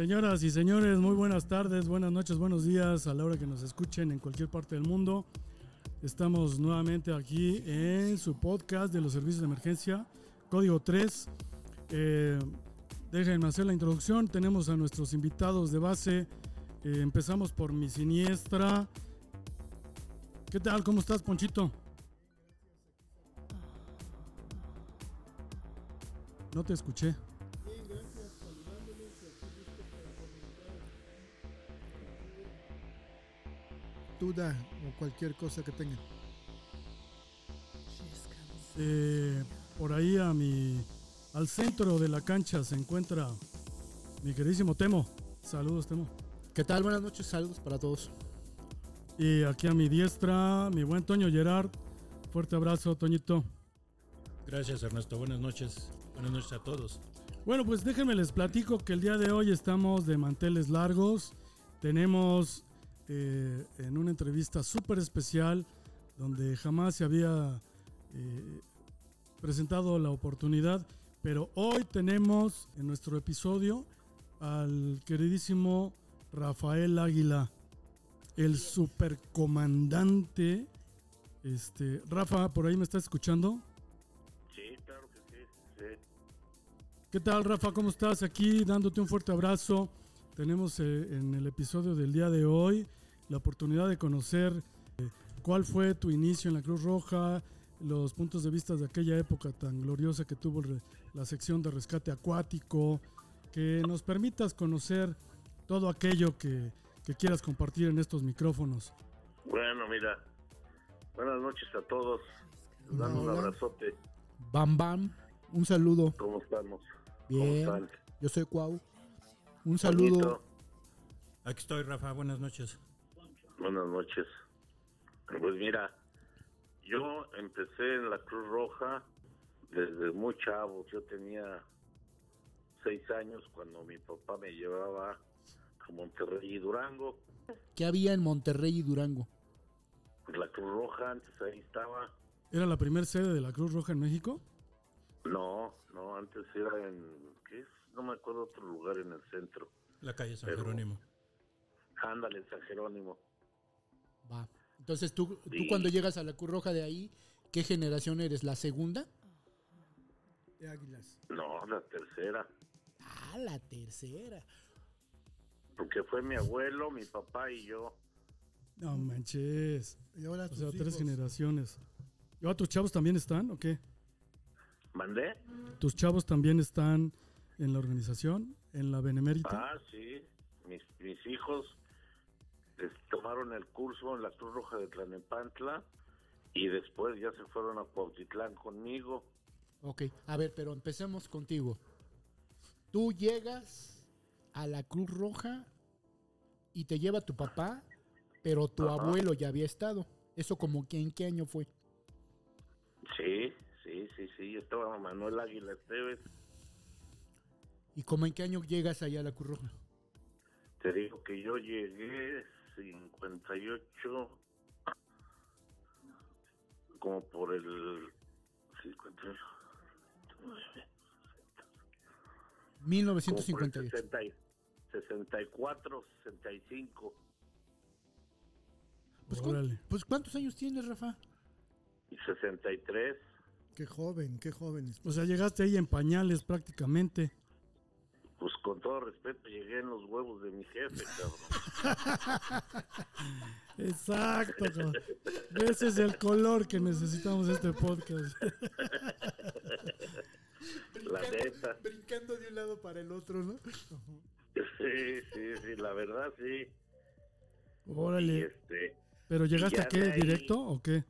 Señoras y señores, muy buenas tardes, buenas noches, buenos días a la hora que nos escuchen en cualquier parte del mundo. Estamos nuevamente aquí en su podcast de los servicios de emergencia, código 3. Eh, déjenme hacer la introducción. Tenemos a nuestros invitados de base. Eh, empezamos por mi siniestra. ¿Qué tal? ¿Cómo estás, Ponchito? No te escuché. Duda o cualquier cosa que tengan. Eh, por ahí a mi, al centro de la cancha se encuentra mi queridísimo Temo. Saludos, Temo. ¿Qué tal? Buenas noches, saludos para todos. Y aquí a mi diestra, mi buen Toño Gerard. Fuerte abrazo, Toñito. Gracias, Ernesto. Buenas noches. Buenas noches a todos. Bueno, pues déjenme les platico que el día de hoy estamos de manteles largos. Tenemos eh, en una entrevista súper especial donde jamás se había eh, presentado la oportunidad, pero hoy tenemos en nuestro episodio al queridísimo Rafael Águila, el supercomandante. Este, Rafa, ¿por ahí me estás escuchando? Sí, claro que sí, sí. ¿Qué tal, Rafa? ¿Cómo estás? Aquí dándote un fuerte abrazo. Tenemos eh, en el episodio del día de hoy la oportunidad de conocer eh, cuál fue tu inicio en la Cruz Roja, los puntos de vista de aquella época tan gloriosa que tuvo la sección de rescate acuático, que nos permitas conocer todo aquello que, que quieras compartir en estos micrófonos. Bueno, mira, buenas noches a todos. Les dando un abrazote. Bam Bam, un saludo. ¿Cómo estamos? Bien, ¿Cómo están? yo soy Cuau. Un saludo. Aquí estoy, Rafa. Buenas noches. Buenas noches. Pues mira, yo empecé en la Cruz Roja desde muy chavo. Yo tenía seis años cuando mi papá me llevaba a Monterrey y Durango. ¿Qué había en Monterrey y Durango? Pues la Cruz Roja antes ahí estaba. ¿Era la primera sede de la Cruz Roja en México? No, no, antes era en, ¿qué es? No me acuerdo otro lugar en el centro. La calle San Pero- Jerónimo. Ándale, en San Jerónimo. Va. Entonces, tú, tú Sí. cuando llegas a la Cruz Roja de ahí, ¿qué generación eres? ¿La segunda? de águilas. No, la tercera. Ah, la tercera. Porque fue mi abuelo, mi papá y yo. No manches. Y ahora O tus sea, tres generaciones. ¿Y ahora tus chavos también están o qué? ¿Mandé? ¿Tus chavos también están en la organización? ¿En la Benemérita? Ah, sí. Mis, mis hijos eh, tomaron el curso en la Cruz Roja de Tlanepantla y después ya se fueron a Cuautitlán conmigo. Ok, a ver, pero empecemos contigo. Tú llegas a la Cruz Roja y te lleva tu papá, pero tu Ajá. abuelo ya había estado. ¿Eso como que en qué año fue? Sí, sí, sí, sí. Estaba Manuel Águila Esteves. ¿Y como en qué año llegas allá a la Cruz Roja? Te digo que yo llegué 58, como por el 58. como por el 1958. 60 y- 64, 65 Pues, ¿cu- Órale. pues, ¿cuántos años tienes, Rafa? y 63. Qué joven, qué jóvenes. O sea, llegaste ahí en pañales prácticamente. Pues con todo respeto llegué en los huevos de mi jefe, cabrón. Exacto. cabrón. Ese es el color que necesitamos este podcast. La neta. Brincando de un lado para el otro, ¿no? Sí, sí, sí, la verdad sí. Órale. este, ¿Pero llegaste a qué? ahí- ¿Directo o qué?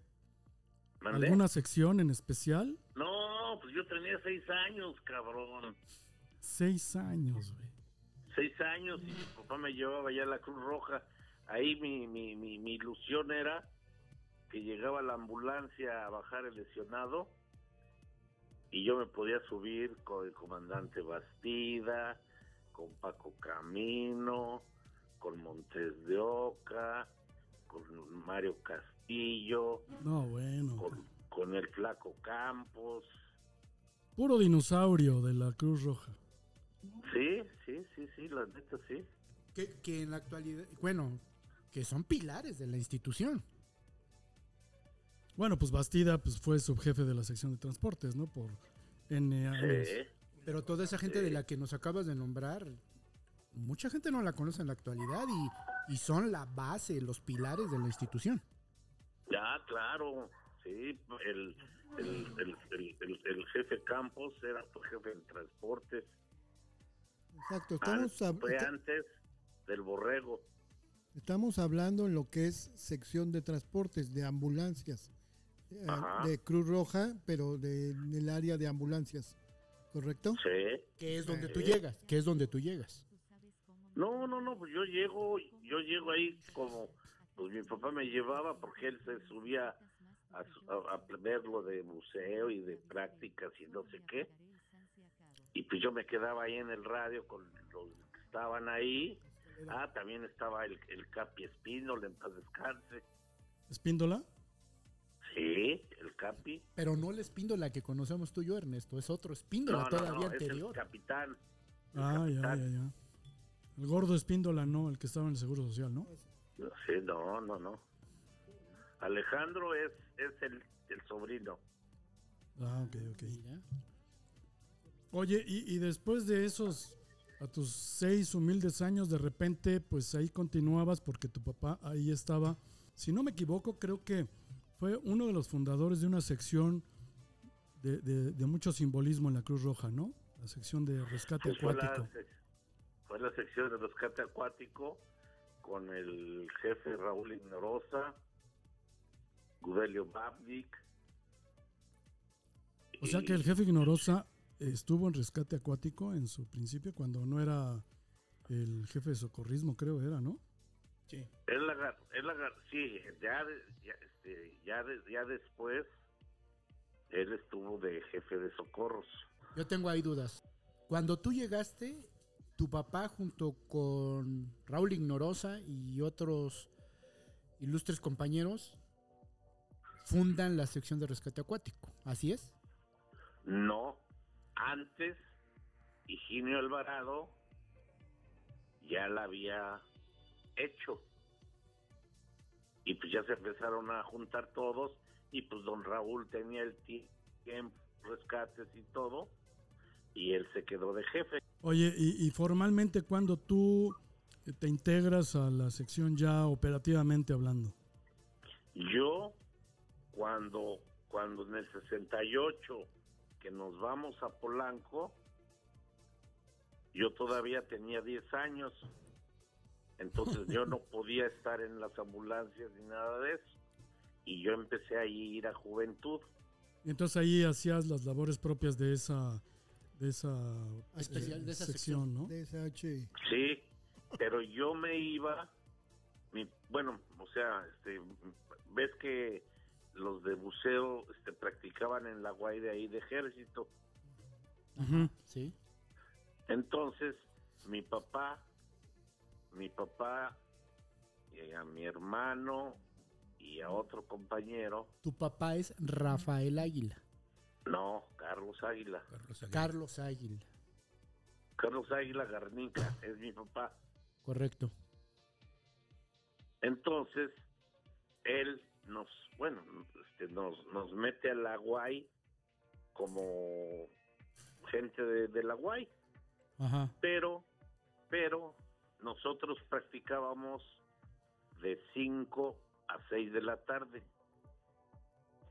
¿Mandé? ¿Alguna sección en especial? No, pues yo tenía seis años, cabrón. Seis años, güey. Seis años y mi papá me llevaba ya a la Cruz Roja. Ahí mi, mi, mi, mi ilusión era que llegaba la ambulancia a bajar el lesionado y yo me podía subir con el comandante Bastida, con Paco Camino, con Montes de Oca, con Mario Castillo, No, bueno. con, con el Flaco Campos. Puro dinosaurio de la Cruz Roja. Sí, sí, sí, sí, la neta sí. Que, que en la actualidad, bueno, que son pilares de la institución. Bueno, pues Bastida pues fue subjefe de la sección de transportes, ¿no? Por N años. Sí. Pero toda esa gente de la que nos acabas de nombrar, mucha gente no la conoce en la actualidad y, y son la base, los pilares de la institución. Ya, claro, sí, el, el, el, el, el- el jefe Campos era tu jefe en transportes, Exacto, An- estamos, hab- fue antes del borrego, estamos hablando en lo que es sección de transportes, de ambulancias, eh, Ajá. de Cruz Roja, pero de- del área de ambulancias, ¿correcto? sí. Que es donde tú llegas, que es donde tú llegas. No, no, no, pues yo llego, yo llego ahí como, pues mi papá me llevaba porque él se subía a, su- a- a ver lo de museo y de prácticas y no sé qué, y pues yo me quedaba ahí en el radio con los que estaban ahí, ah, también estaba el, el Capi Espínol, en paz descanse, ¿Espíndola? sí, el Capi, Pero no la espíndola que conocemos tú y yo, Ernesto, es otro espíndola No, no, todavía no, es el anterior. capitán. el Ah, ya, ya, capitán. ya. El gordo Espíndola, no, el que estaba en el Seguro Social, ¿no? Sí, no, no, no. Alejandro es, es el, el sobrino. Ah, ok, ok. Mira. Oye, y, y después de esos, a tus seis humildes años, de repente, pues ahí continuabas porque tu papá ahí estaba. Si no me equivoco, creo que fue uno de los fundadores de una sección de, de- de mucho simbolismo en la Cruz Roja, ¿no? La sección de rescate Pues fue, acuático. fue la sección de rescate acuático con el jefe Raúl Ignorosa, Gudelio Babnik. O sea que el jefe Ignorosa estuvo en rescate acuático en su principio, cuando no era el jefe de socorrismo, creo era, ¿no? Sí. Él agar- él agar- sí, ya, este, ya, ya después él estuvo de jefe de socorros. Yo tengo ahí dudas. Cuando tú llegaste, tu papá junto con Raúl Ignorosa y otros ilustres compañeros fundan la sección de rescate acuático. ¿Así es? No, antes Higinio Alvarado ya la había hecho. Y pues ya se empezaron a juntar todos y pues don Raúl tenía el ti- tiempo, rescates y todo y él se quedó de jefe. Oye, y, y formalmente cuando tú te integras a la sección ya operativamente hablando. Yo cuando cuando en el 68 que nos vamos a Polanco yo todavía tenía 10 años. Entonces yo no podía estar en las ambulancias ni nada de eso. Y yo empecé a ir a juventud. Entonces ahí hacías las labores propias de esa de esa, Especial, de esa sección, ¿no? Sí, pero yo me iba, mi, bueno, o sea, este, ves que los de buceo este, practicaban en la guay ahí de ejército. Ujú. Sí. Entonces, mi papá, mi papá, y a mi hermano y a otro compañero, Tu papá es Rafael Águila. no, Carlos Águila, Carlos Aguilar. Carlos Águila. Carlos Águila Garnica, es mi papá. Correcto. Entonces, él nos, bueno, este, nos, nos mete a la guay como gente de, de la guay, Ajá. pero, pero nosotros practicábamos de 5 a 6 de la tarde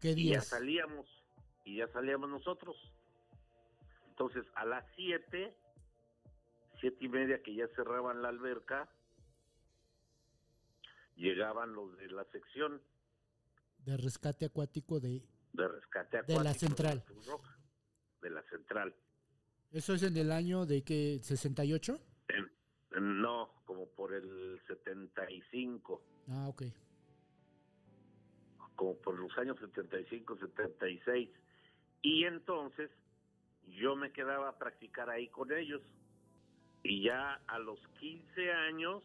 ¿Qué y ya días? salíamos, y ya salíamos nosotros. Entonces, a las 7, siete y media que ya cerraban la alberca, llegaban los de la sección De rescate acuático de... de rescate De acuático la central. Roja, de la central. ¿Eso es en el año de que 68? En- en- no, como por el 75, Ah, ok. como por los años 75, 76. Y entonces yo me quedaba a practicar ahí con ellos. Y ya a los 15 años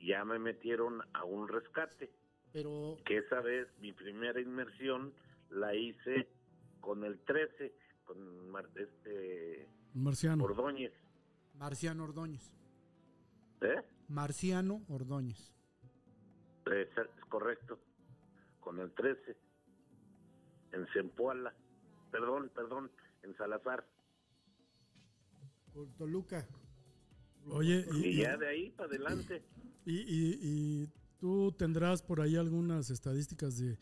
ya me metieron a un rescate. Pero, que esa vez mi primera inmersión la hice con el 13, con Mar- este Marciano. Ordóñez. Marciano Ordóñez. ¿Eh? Marciano Ordóñez. Es, es correcto. Con el 13. En Zempoala. Perdón, perdón, en Salazar. Por Toluca. Oye, y, Y ya de ahí para adelante. y- y- y tú tendrás por ahí algunas estadísticas de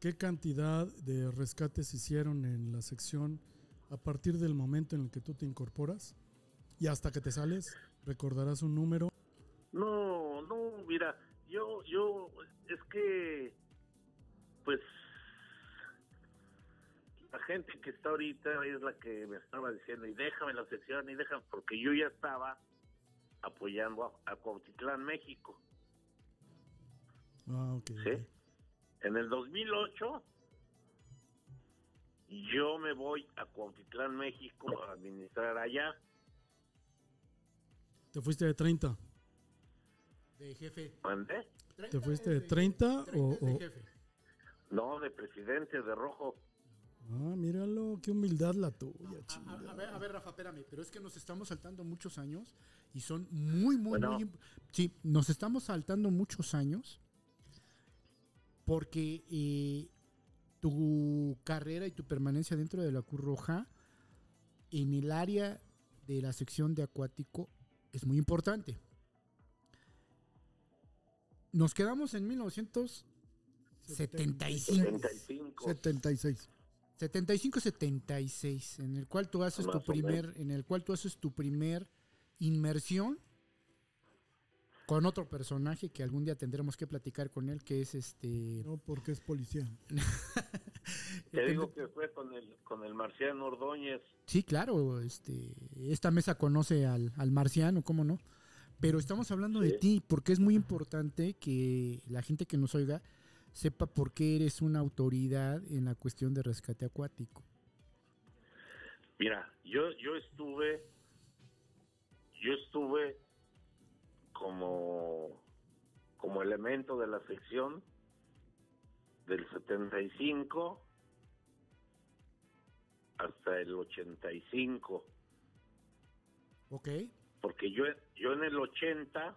qué cantidad de rescates hicieron en la sección a partir del momento en el que tú te incorporas y hasta que te sales. ¿Recordarás un número? No, no, mira, yo, yo, es que, pues, la gente que está ahorita es la que me estaba diciendo, y déjame la sección, y déjame, porque yo ya estaba apoyando a, a México, Ah. ¿sí? En el 2008, yo me voy a Cuautitlán, México, a administrar allá, ¿Te fuiste de 30? De jefe. ¿mandé? ¿Te fuiste de 30 o...? o- jefe. No, de presidente de rojo. Ah, míralo, qué humildad la tuya, A, chinga. a- a ver, a ver, Rafa, espérame, pero es que nos estamos saltando muchos años y son muy, muy, Bueno. muy... Sí, nos estamos saltando muchos años porque eh, tu carrera y tu permanencia dentro de la Cruz Roja en el área de la sección de acuático es muy importante. Nos quedamos en 1975. 75. 76. 75-76, en el cual tú haces tu Más primer, en el cual tú haces tu primer inmersión con otro personaje que algún día tendremos que platicar con él, que es este. No, porque es policía. Te digo que fue con el, con el Marciano Ordóñez. Sí, claro, este, esta mesa conoce al, al marciano, ¿cómo no? Pero estamos hablando de ti, porque es muy importante que la gente que nos oiga sepa por qué eres una autoridad en la cuestión de rescate acuático. Mira, yo, yo estuve, yo estuve como, como elemento de la sección del 75 hasta el 85, ¿Ok? porque yo, yo en el 80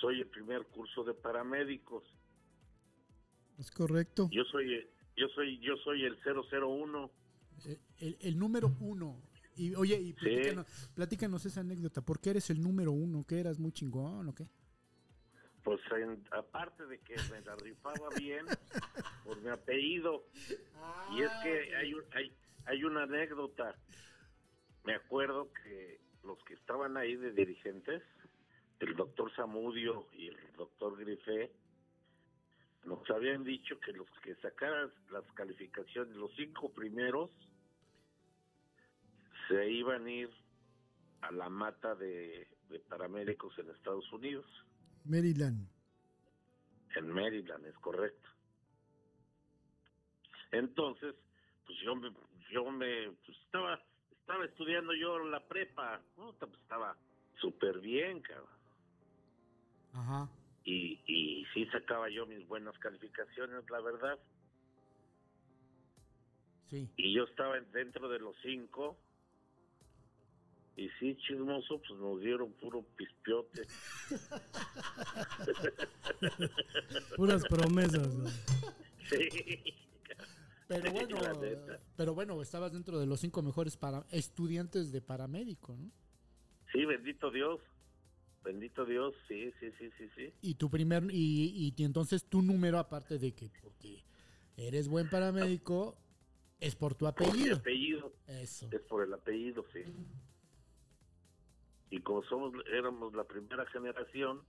soy el primer curso de paramédicos. Es correcto. Yo soy, yo soy, yo soy el 001. Eh, El, el número uno. Y oye, y platícanos, platícanos esa anécdota. ¿Por qué eres el número uno? ¿Que eras muy chingón o qué? Pues en- aparte de que me la rifaba bien por mi apellido. Y es que hay, un- hay, hay una anécdota. Me acuerdo que los que estaban ahí de dirigentes, el doctor Zamudio y el doctor Grifé, nos habían dicho que los que sacaran las calificaciones, los cinco primeros, se iban a ir a la mata de, de paramédicos en Estados Unidos. Maryland. En Maryland, es correcto. Entonces, pues yo me, yo me, pues estaba, estaba estudiando yo la prepa, pues estaba súper bien, cabrón. Ajá. Y, y sí sacaba yo mis buenas calificaciones, la verdad. Sí. Y yo estaba dentro de los cinco. Y sí, chismoso, pues nos dieron puro pispiote. Puras promesas. güey. Sí. Pero bueno, pero bueno, estabas dentro de los cinco mejores para estudiantes de paramédico, ¿no? Sí, bendito Dios. Bendito Dios, sí, sí, sí, sí, sí. Y tu primer y, y entonces tu número aparte de que porque eres buen paramédico es por tu Mi apellido. apellido Eso. es por el apellido, sí. Y como somos, éramos la primera generación,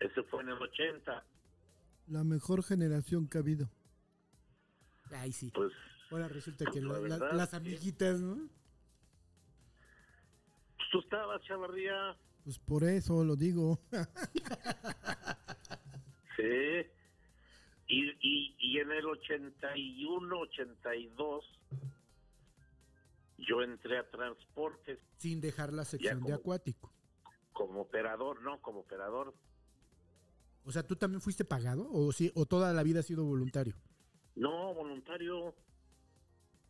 Ese fue en el 80. La mejor generación que ha habido. Ay, sí. Pues Ahora resulta que La la- la- verdad, las amiguitas, ¿no? pues, tú estabas, Chavarría. Pues por eso lo digo. Sí. Y, y, y en el 81, 82, yo entré a transportes Sin dejar la sección de acuático. como operador, no, como operador. O sea, ¿tú también fuiste pagado o sí o toda la vida has sido voluntario? No, voluntario.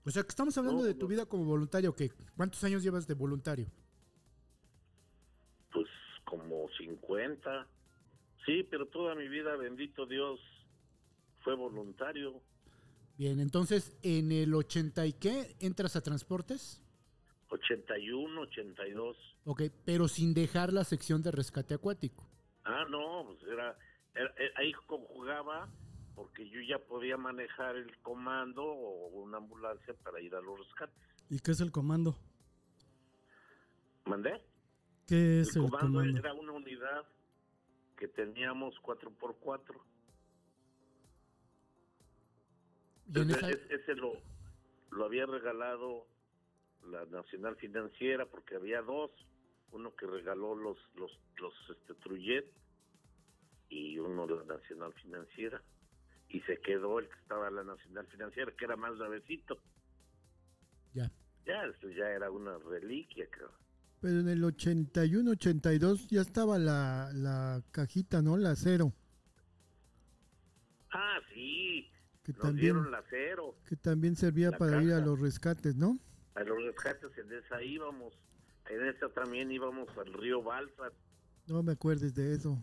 O sea, que estamos hablando No, de tu no. vida como voluntario, ¿qué? ¿Cuántos años llevas de voluntario? Pues como 50. Sí, pero toda mi vida, bendito Dios, fue voluntario. Bien, entonces, ¿en el 80 y qué entras a transportes? 81, 82. Ok, pero sin dejar la sección de rescate acuático. Ah, no, pues era, era- eh, ahí conjugaba porque yo ya podía manejar el comando o una ambulancia para ir a los rescates. ¿Y qué es el comando? ¿Mandé? ¿Qué es el el comando, comando? era una unidad que teníamos 4x4. Y en Entonces, esa- es- ese lo, lo había regalado la Nacional Financiera porque había dos, uno que regaló los los los este y uno la Nacional Financiera y se quedó el que estaba la Nacional Financiera que era más nuevecito. Ya. Ya, eso ya era una reliquia, creo. Pero en el 81, 82 ya estaba la, la cajita, ¿no? La cero. Ah, sí, Que nos también, dieron la cero. que también servía para ir a los rescates, ¿no? A los rescates en esa íbamos. En esa también íbamos al río Balsas. No me acuerdes de eso.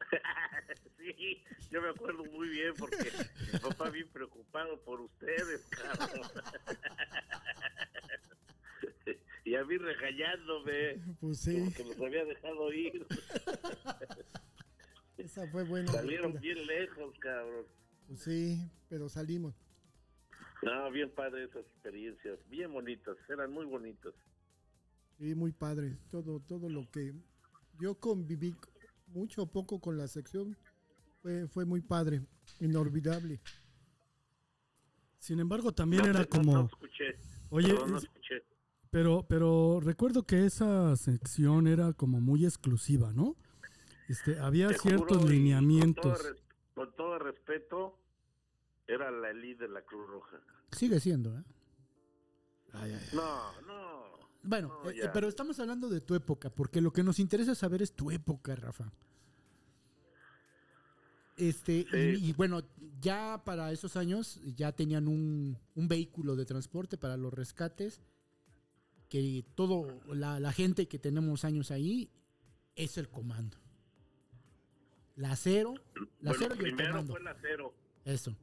sí, yo me acuerdo muy bien porque mi papá bien preocupado por ustedes, cabrón. y a mí regañándome Pues sí, porque los había dejado ir. esa fue buena. Salieron bien lejos, cabrón. Pues sí, pero salimos. No, bien padre esas experiencias, bien bonitas, eran muy bonitas. Sí, muy padre. Todo, todo lo que yo conviví mucho o poco con la sección fue, fue muy padre, inolvidable. Sin embargo, también No era no- como... No escuché. Oye, es- escuché. pero, pero recuerdo que esa sección era como muy exclusiva, ¿no? Este, había Te ciertos juro, lineamientos. Con todo, res- con todo respeto, era la elite de la Cruz Roja. Sigue siendo, ¿eh? No, no. Bueno, No, eh, pero estamos hablando de tu época, porque lo que nos interesa saber es tu época, Rafa. Este, y- bueno, ya para esos años ya tenían un, un vehículo de transporte para los rescates, que todo, la, la gente que tenemos años ahí es el comando. La acero, la Bueno, acero y el primero comando. fue el acero. Eso.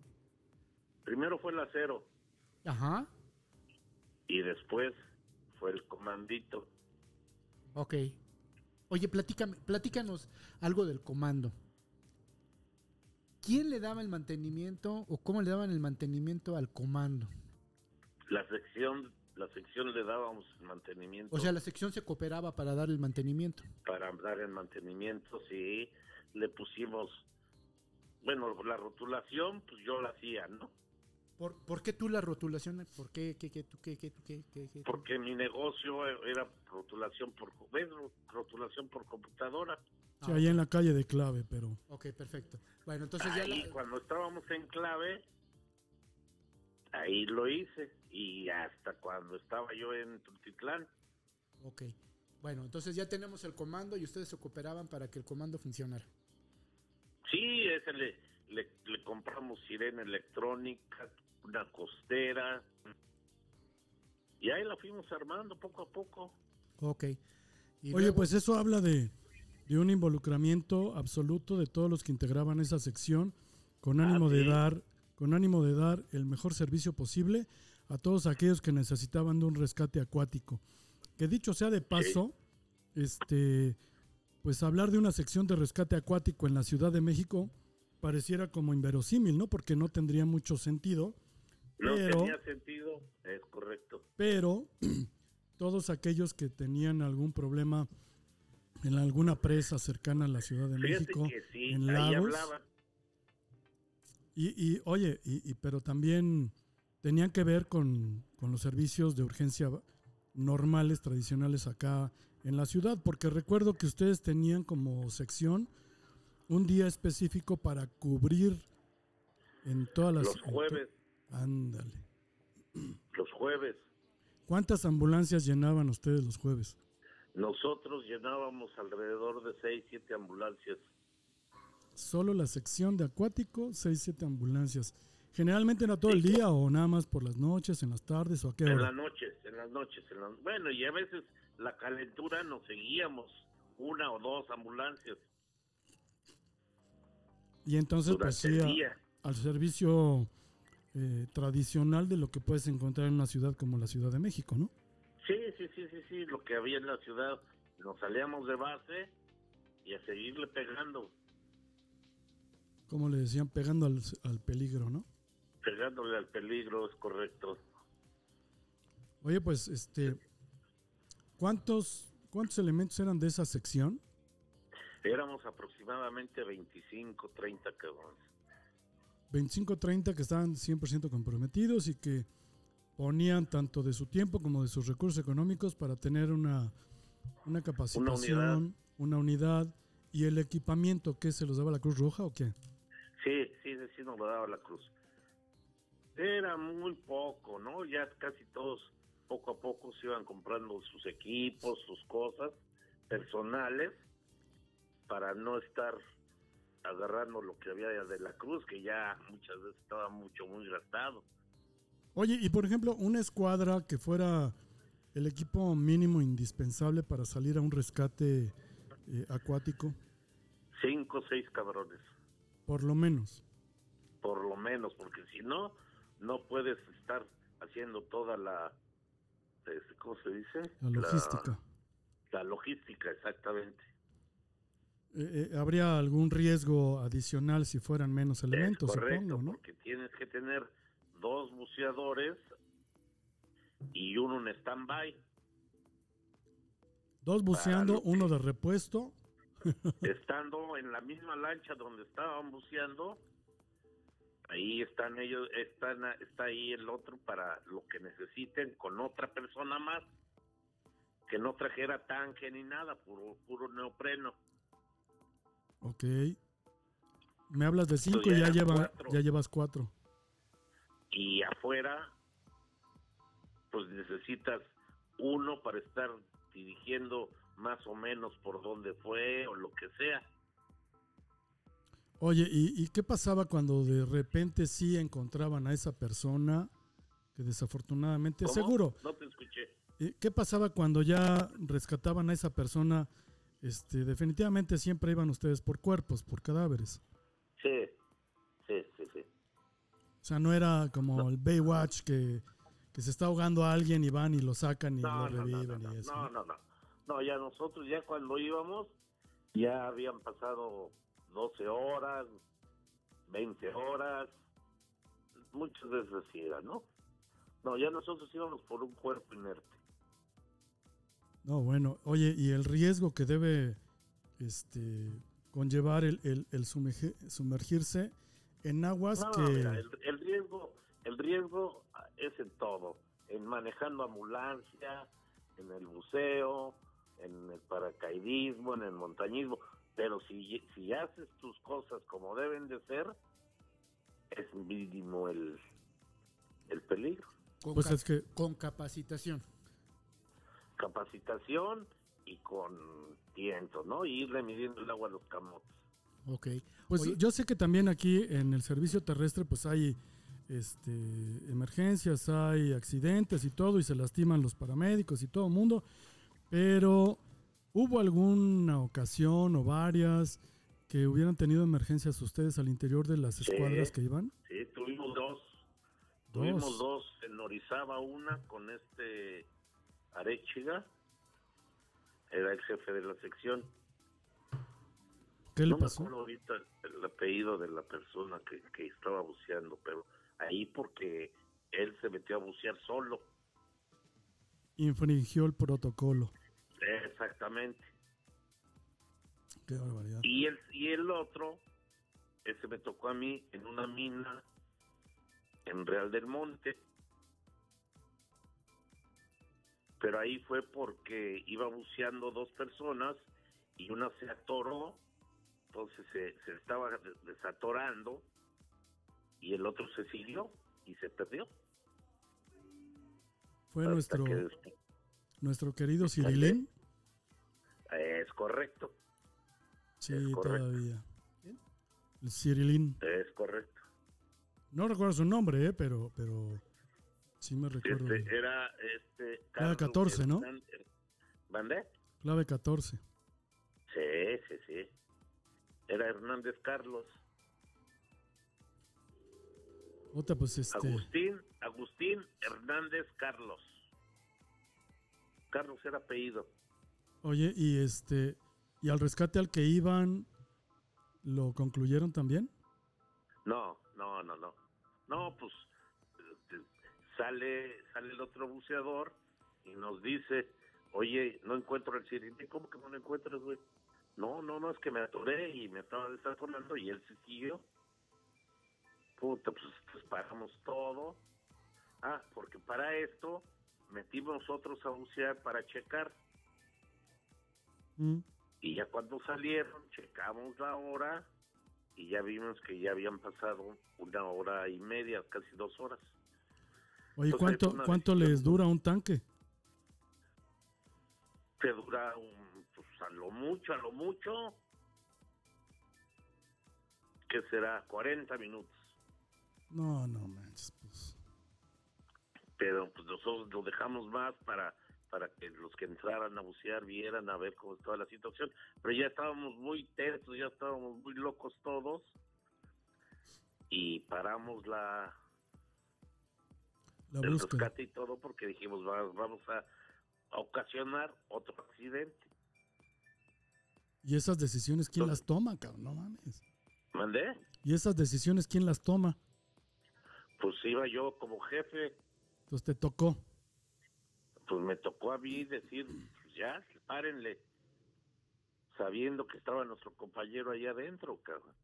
Primero fue el acero. Ajá. Y después fue el comandito. Ok. Oye, platícame, platícanos algo del comando. ¿Quién le daba el mantenimiento o cómo le daban el mantenimiento al comando? La sección, la sección le dábamos mantenimiento O sea, la sección se cooperaba para dar el mantenimiento. para dar el mantenimiento, sí. Le pusimos, bueno, la rotulación, pues yo la hacía, ¿no? ¿Por, por qué tú la rotulación? ¿Por qué? ¿Qué? ¿Qué? ¿Tú qué? ¿Qué? ¿Tú qué? ¿Qué? qué? Porque mi negocio era rotulación por, ¿ves? rotulación por computadora. Sí, ahí en la calle de clave, pero... Ok, perfecto. Bueno, entonces ya Ahí, la- cuando estábamos en clave, ahí lo hice. Y hasta cuando estaba yo en Tultitlán. Ok. Bueno, entonces ya tenemos el comando y ustedes se cooperaban para que el comando funcionara. Sí, ese le, le, le compramos sirena electrónica, una costera. Y ahí la fuimos armando poco a poco. Ok. Y Oye, luego- pues eso habla de, de un involucramiento absoluto de todos los que integraban esa sección, con ánimo de dar, con ánimo de dar el mejor servicio posible a todos aquellos que necesitaban de un rescate acuático. Que dicho sea de paso, este, pues hablar de una sección de rescate acuático en la Ciudad de México pareciera como inverosímil, ¿no? Porque no tendría mucho sentido. No Pero- tenía sentido, es correcto. pero todos aquellos que tenían algún problema en alguna presa cercana a la Ciudad de Fíjate México, que sí, en lagos. Y, y, oye, y, y- pero también tenían que ver con, con los servicios de urgencia normales, tradicionales acá en la ciudad, porque recuerdo que ustedes tenían como sección un día específico para cubrir en todas las... Los en jueves, Ándale. los jueves, ¿Cuántas ambulancias llenaban ustedes los jueves? nosotros llenábamos alrededor de 6, 7 ambulancias. Solo la sección de acuático, 6, 7 ambulancias. Generalmente era todo el día o nada más por las noches, en las tardes o a qué En hora. las noches, en las noches. En las- Bueno, y a veces la calentura nos seguíamos una o dos ambulancias Y entonces pues sí, a- al servicio eh, tradicional de lo que puedes encontrar en una ciudad como la Ciudad de México, ¿no? Sí, sí, sí, sí, sí, lo que había en la ciudad. Nos salíamos de base y a seguirle pegando, Como le decían, pegando al, al peligro, ¿no? pegándole al peligro, es correcto. Oye, pues, este, ¿cuántos, cuántos elementos eran de esa sección? Éramos aproximadamente 25, 30 cabrones. 25, 30 que estaban 100% comprometidos y que ponían tanto de su tiempo como de sus recursos económicos para tener una, una capacitación, una unidad. y el equipamiento que se los daba la Cruz Roja o qué? Sí, sí, sí, sí nos lo daba la cruz. Era muy poco, ¿no? Ya casi todos poco a poco se iban comprando sus equipos, sus cosas personales para no estar agarrando lo que había de la cruz, que ya muchas veces estaba mucho, muy gastado. Oye, y por ejemplo, una escuadra que fuera el equipo mínimo indispensable para salir a un rescate eh, acuático, Cinco o seis cabrones, por lo menos. por lo menos, porque si no, no puedes estar haciendo toda la, ¿cómo se dice? La logística. La, logística, exactamente. Eh, eh, ¿Habría algún riesgo adicional si fueran menos elementos, es correcto, supongo, no? porque tienes que tener dos buceadores y uno en stand-by. Dos buceando, uno de repuesto. estando en la misma lancha donde estaban buceando, ahí están ellos, están, está ahí el otro para lo que necesiten con otra persona más, que no trajera tanque ni nada, puro, puro neopreno. Ok. Me hablas de cinco ya y ya, eran lleva, cuatro. ya llevas cuatro. Y afuera, pues necesitas uno para estar dirigiendo más o menos por dónde fue o lo que sea. Oye, ¿y, y qué pasaba cuando de repente sí encontraban a esa persona que desafortunadamente, ¿Cómo? seguro, No te escuché. ¿qué pasaba cuando ya rescataban a esa persona? Este, definitivamente siempre iban ustedes por cuerpos, por cadáveres. Sí, sí, sí, sí. O sea, no era como el Baywatch que, que se está ahogando a alguien y van y lo sacan y No, lo no, no, reviven no, y eso. no, no, no. No, ya nosotros, ya cuando íbamos, ya habían pasado 12 horas, 20 horas, muchas veces así era, ¿no? No, ya nosotros íbamos por un cuerpo inerte. No, bueno, oye, y el riesgo que debe este, conllevar el, el, el sumergi- sumergirse en aguas No, que... mira, el, el riesgo, el riesgo es en todo, en manejando ambulancia, en el buceo, en el paracaidismo, en el montañismo, pero si, si haces tus cosas como deben de ser, es mínimo el, el peligro. Con, Pues es que, con capacitación. Capacitación y con tiento, ¿no? Y irle midiendo el agua a los camotes. Ok. pues Oye, yo sé que también aquí en el servicio terrestre pues hay este, emergencias, hay accidentes y todo, y se lastiman los paramédicos y todo el mundo, pero ¿hubo alguna ocasión o varias que hubieran tenido emergencias ustedes al interior de las Sí. escuadras que iban? Sí, tuvimos dos. Dos. Tuvimos dos. En Orizaba una con este Arechiga. Era el jefe de la sección. ¿Qué le no pasó? me acuerdo ahorita el apellido de la persona que, que estaba buceando, pero ahí porque él se metió a bucear solo. Infringió el protocolo. Exactamente. qué barbaridad. Y el, y el otro, ese me tocó a mí en una mina en Real del Monte. Pero ahí fue porque iba buceando dos personas y una se atoró, entonces se, se estaba desatorando y el otro se siguió y se perdió. Fue Hasta nuestro, que después- nuestro querido Cirilín. Es correcto, Sí, es correcto. todavía. El Cirilín. es correcto. No recuerdo su nombre, ¿eh? pero, pero sí me recuerdo. Este, era este Carlos 14, ¿no? ¿Mandé? Clave 14. Sí, sí, sí. Era Hernández Carlos. Otra, pues este. Agustín, Agustín Hernández Carlos. Carlos era apellido. Oye, y este. ¿Y al rescate al que iban, lo concluyeron también? No, no, no, no. No, pues eh, sale, sale el otro buceador y nos dice, oye, no encuentro el cirilín. ¿Cómo que no lo encuentras, güey? No, no, no, es que me atoré y me estaba desatorando y él se siguió. Puta, pues, pues paramos todo. Ah, porque para esto metimos nosotros a bucear para checar. Mm. Y ya cuando salieron, checamos la hora y ya vimos que ya habían pasado una hora y media, casi dos horas. Oye, ¿cuánto, ¿cuánto les dura un tanque? Te dura un, pues a lo mucho, a lo mucho, que será 40 minutos. No, no pues. Pero pues nosotros lo dejamos más para para que los que entraran a bucear vieran a ver cómo estaba la situación. Pero ya estábamos muy tensos, ya estábamos muy locos todos y paramos la, La el rescate y todo porque dijimos "Va- vamos a, a ocasionar otro accidente. ¿Y esas decisiones quién las toma, cabrón? No mames. ¿Mandé? ¿Y esas decisiones quién las toma? Pues iba yo como jefe, Entonces te tocó. pues me tocó a mí decir, pues ya, párenle, sabiendo que estaba nuestro compañero ahí adentro, cabrón.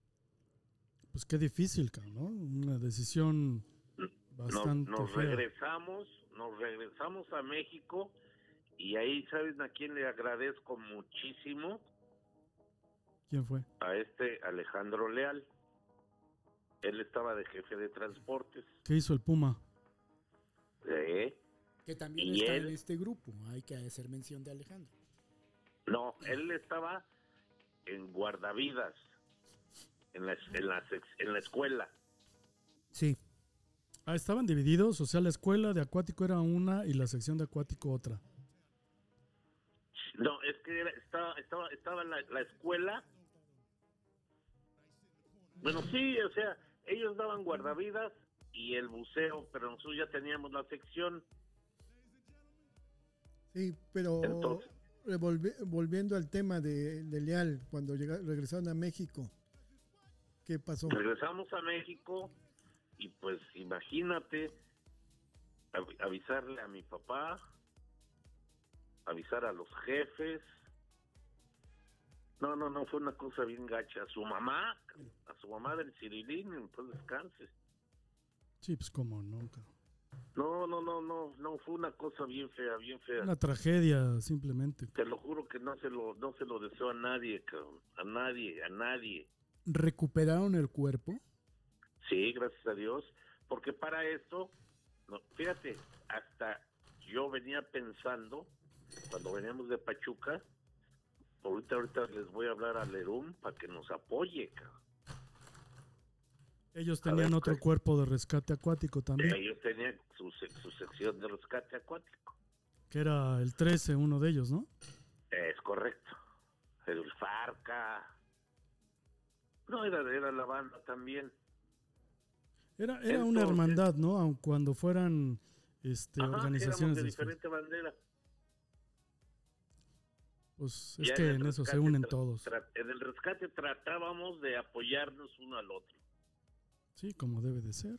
Pues qué difícil, cabrón, ¿no? Una decisión Nos, bastante nos fea. regresamos, nos regresamos a México y ahí, ¿saben a quién le agradezco muchísimo? ¿Quién fue? A este Alejandro Leal. Él estaba de jefe de transportes. ¿Qué hizo el Puma? Que también Y está él- en este grupo. Hay que hacer mención de Alejandro. No, él estaba en guardavidas, en la, en la, en la escuela. Sí. Ah, estaban divididos, o sea, la escuela de acuático era una y la sección de acuático otra. No, es que era- estaba, estaba, estaba la, la escuela. Bueno, sí, o sea, ellos daban guardavidas y el buceo, pero nosotros ya teníamos la sección. Sí, pero Entonces- revolvi- volviendo al tema de, de Leal, cuando llega- regresaron a México, ¿qué pasó? Regresamos a México y pues imagínate av- avisarle a mi papá, avisar a los jefes. No, no, no, fue una cosa bien gacha. A su mamá, a su mamá del Cirilín, pues descanse. Sí, pues no, cabrón. No, no, no, no, no, fue una cosa bien fea, bien fea. Una tragedia, simplemente. Te lo juro que no se lo, no se lo deseo a nadie, cabrón. A nadie, a nadie. ¿Recuperaron el cuerpo? Sí, gracias a Dios. Porque para esto, no, fíjate, hasta yo venía pensando, cuando veníamos de Pachuca, ahorita, ahorita les voy a hablar a Lerum para que nos apoye, cabrón. Ellos tenían ver, otro pues. cuerpo de rescate acuático también, Ellos tenían su, su sección de rescate acuático. que era el 13, uno de ellos, ¿no? Es correcto. El Farca. No, era, era la banda también. Era, era una Entonces- hermandad, ¿no? Aun cuando fueran este, Ajá, organizaciones de diferente bandera. Pues es Ya que en eso se unen todos. en el rescate tratábamos de apoyarnos uno al otro. Sí, como debe de ser.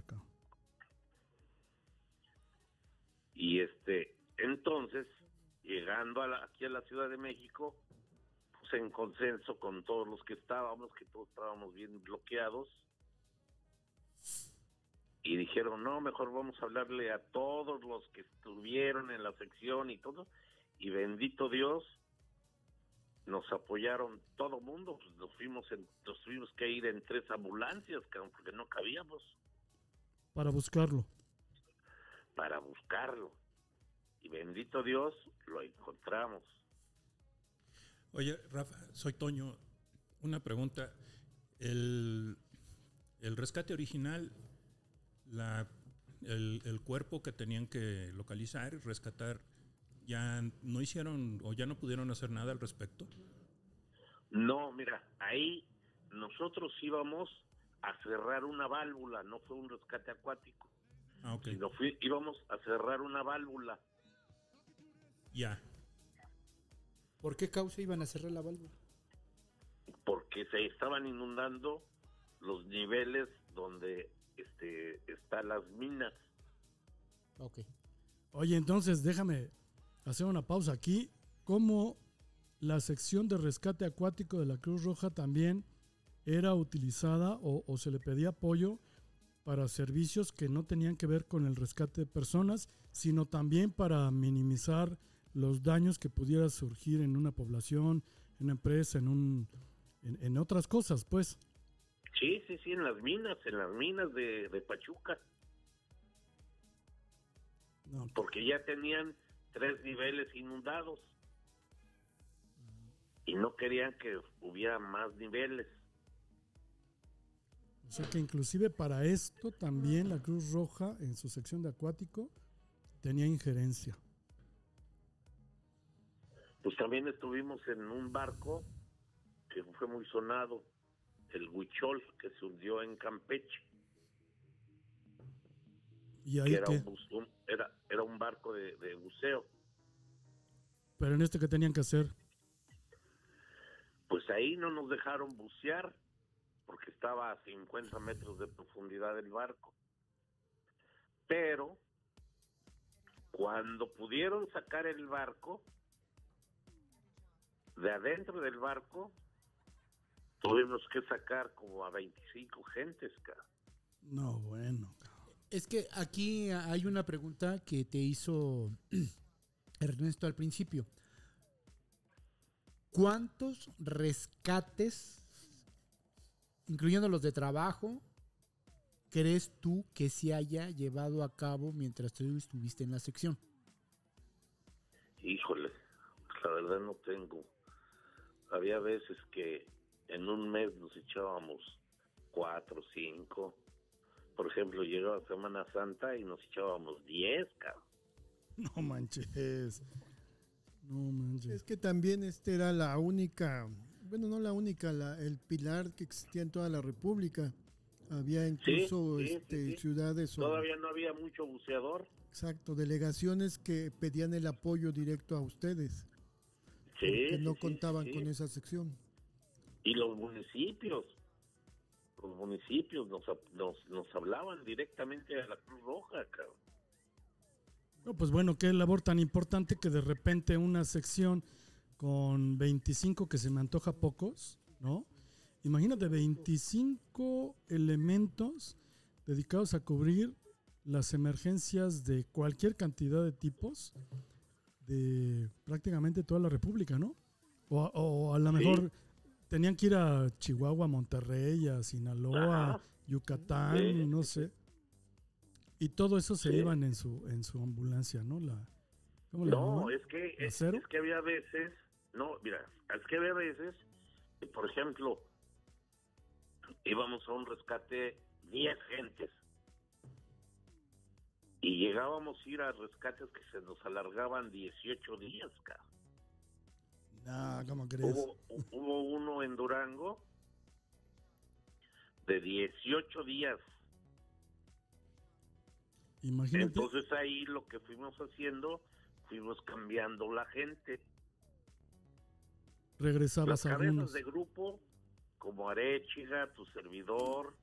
Y este, entonces, llegando a la- aquí a la Ciudad de México, pues en consenso con todos los que estábamos, que todos estábamos bien bloqueados. Y dijeron, no, mejor vamos a hablarle a todos los que estuvieron en la sección y todo. Y bendito Dios, nos apoyaron todo mundo. Pues nos, fuimos en, nos tuvimos que ir en tres ambulancias, porque no cabíamos Para buscarlo. para buscarlo. Y bendito Dios, lo encontramos. Oye, Rafa, soy Toño. Una pregunta. El, el rescate original, la, el, el cuerpo que tenían que localizar y rescatar, ¿ya no hicieron o ya no pudieron hacer nada al respecto? No, mira, ahí nosotros íbamos a cerrar una válvula, no fue un rescate acuático, Ah, ok. sino fui- íbamos a cerrar una válvula. Ya. ¿Por qué causa iban a cerrar la válvula? porque se estaban inundando los niveles donde este están las minas. Ok. Oye, entonces déjame hacer una pausa aquí. ¿Cómo la sección de rescate acuático de la Cruz Roja también era utilizada o, o se le pedía apoyo para servicios que no tenían que ver con el rescate de personas, sino también para minimizar los daños que pudiera surgir en una población, en una empresa, en, un, en, en otras cosas, pues? Sí, sí, sí, en las minas, en las minas de, de Pachuca, No, porque ya tenían tres niveles inundados y no querían que hubiera más niveles. O sea que inclusive para esto también la Cruz Roja en su sección de acuático tenía injerencia. Pues también estuvimos en un barco que fue muy sonado, el Huichol, que se hundió en Campeche. Y ahí que, un- era, un barco de, de buceo. pero en este que tenían que hacer, Pues ahí no nos dejaron bucear porque estaba a 50 metros de profundidad el barco. Pero cuando pudieron sacar el barco, de adentro del barco, tuvimos que sacar como a 25 gentes, cara. no, bueno. Es que aquí hay una pregunta que te hizo Ernesto al principio. ¿Cuántos rescates, incluyendo los de trabajo, crees tú que se haya llevado a cabo mientras tú estuviste en la sección? Híjole, la verdad no tengo. Había veces que en un mes nos echábamos cuatro, cinco. Por ejemplo, llegaba Semana Santa y nos echábamos diez, cabrón. No manches. No Es manches. que también este era la única, bueno, no la única, la, el pilar que existía en toda la República. Había incluso sí, sí, este, sí. ciudades o Todavía no había mucho buceador. exacto, delegaciones que pedían el apoyo directo a ustedes, Sí, que no sí, contaban sí. con esa sección. Y los municipios, los municipios nos, nos, nos hablaban directamente a la Cruz Roja, cabrón. No, pues bueno, qué labor tan importante que de repente una sección con 25 que se me antoja pocos, ¿no? Imagínate 25 elementos dedicados a cubrir las emergencias de cualquier cantidad de tipos de prácticamente toda la República, ¿no? O, a- o a lo Sí. Tenían que ir a Chihuahua, Monterrey, a Sinaloa, Ajá. Yucatán, Sí, no sé. Y todo eso se Sí. iban en su en su ambulancia, ¿no? La ¿Cómo No, es que ¿La es, que había veces, no, mira, es que había veces, por ejemplo, íbamos a un rescate 10 gentes y llegábamos a ir a rescates que se nos alargaban 18 días, cara. No, ¿cómo crees? Hubo, hu- hubo uno en Durango de 18 días. Imagínate. Entonces ahí lo que fuimos haciendo, fuimos cambiando la gente. Las regresabas a cabezas algunos. de grupo, como Arechiga, tu servidor,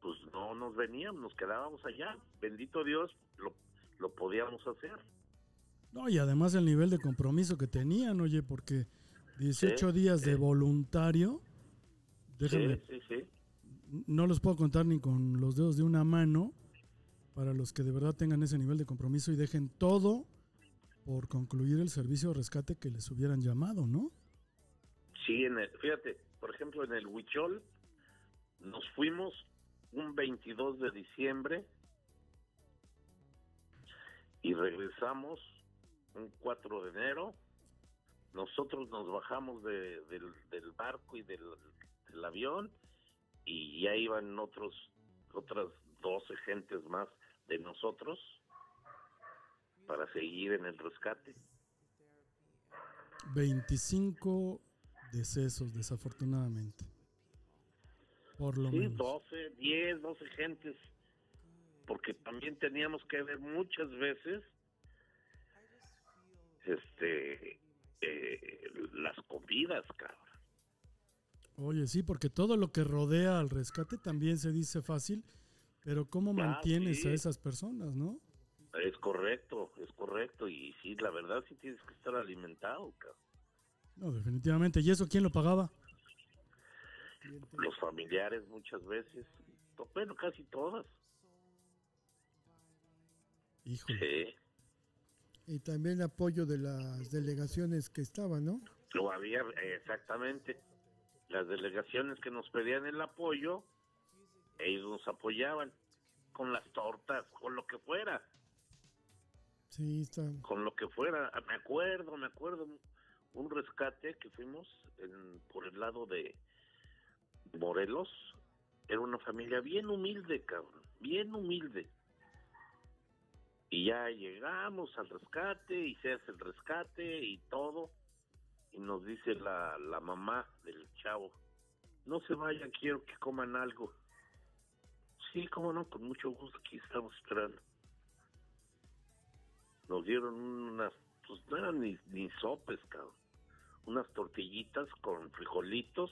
pues no nos veníamos, nos quedábamos allá. Bendito Dios, lo, lo podíamos hacer. No, y además el nivel de compromiso que tenían, oye, porque 18 días de voluntario. Déjame, sí. no los puedo contar ni con los dedos de una mano para los que de verdad tengan ese nivel de compromiso y dejen todo por concluir el servicio de rescate que les hubieran llamado, ¿no? Sí, en el- fíjate, por ejemplo, en el Huichol nos fuimos un 22 de diciembre y regresamos un 4 de enero. Nosotros nos bajamos de- del, del barco y del, del avión y ya iban otros otras 12 gentes más de nosotros para seguir en el rescate. 25 decesos, desafortunadamente. Por lo Sí, menos. 12, 10, 12 gentes. Porque también teníamos que ver muchas veces este eh, las comidas, cabrón. Oye, sí, porque todo lo que rodea al rescate también se dice fácil, pero ¿cómo Ah, mantienes sí. a esas personas, no? Es correcto, es correcto. Y sí, la verdad sí tienes que estar alimentado, cabrón. No, definitivamente. ¿Y eso quién lo pagaba? Los familiares muchas veces, bueno, casi todas. Híjole. Sí. Y también apoyo de las delegaciones que estaban, ¿no? Lo había, exactamente. Las delegaciones que nos pedían el apoyo, ellos nos apoyaban con las tortas, con lo que fuera, Sí, está. con lo que fuera. Me acuerdo, me acuerdo un rescate que fuimos en- por el lado de Morelos. Era una familia bien humilde, cabrón, bien humilde. Y ya llegamos al rescate y se hace el rescate y todo. Y nos dice la, la mamá del chavo, no se vayan, quiero que coman algo. Sí, cómo no, con mucho gusto, aquí estamos esperando. Nos dieron unas, pues no eran ni, ni sopes, cabrón. Unas tortillitas con frijolitos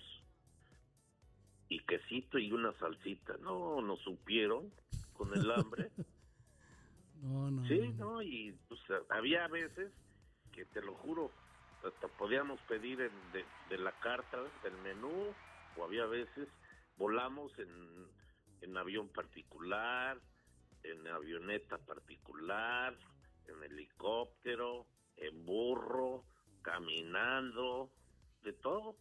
y quesito y una salsita. No, nos supieron con el hambre. No, no. Sí, no. y pues, había veces que te lo juro, hasta podíamos pedir en- de, de la carta del menú, o había veces volamos en, en avión particular, en avioneta particular, en helicóptero, en burro, caminando, de todo.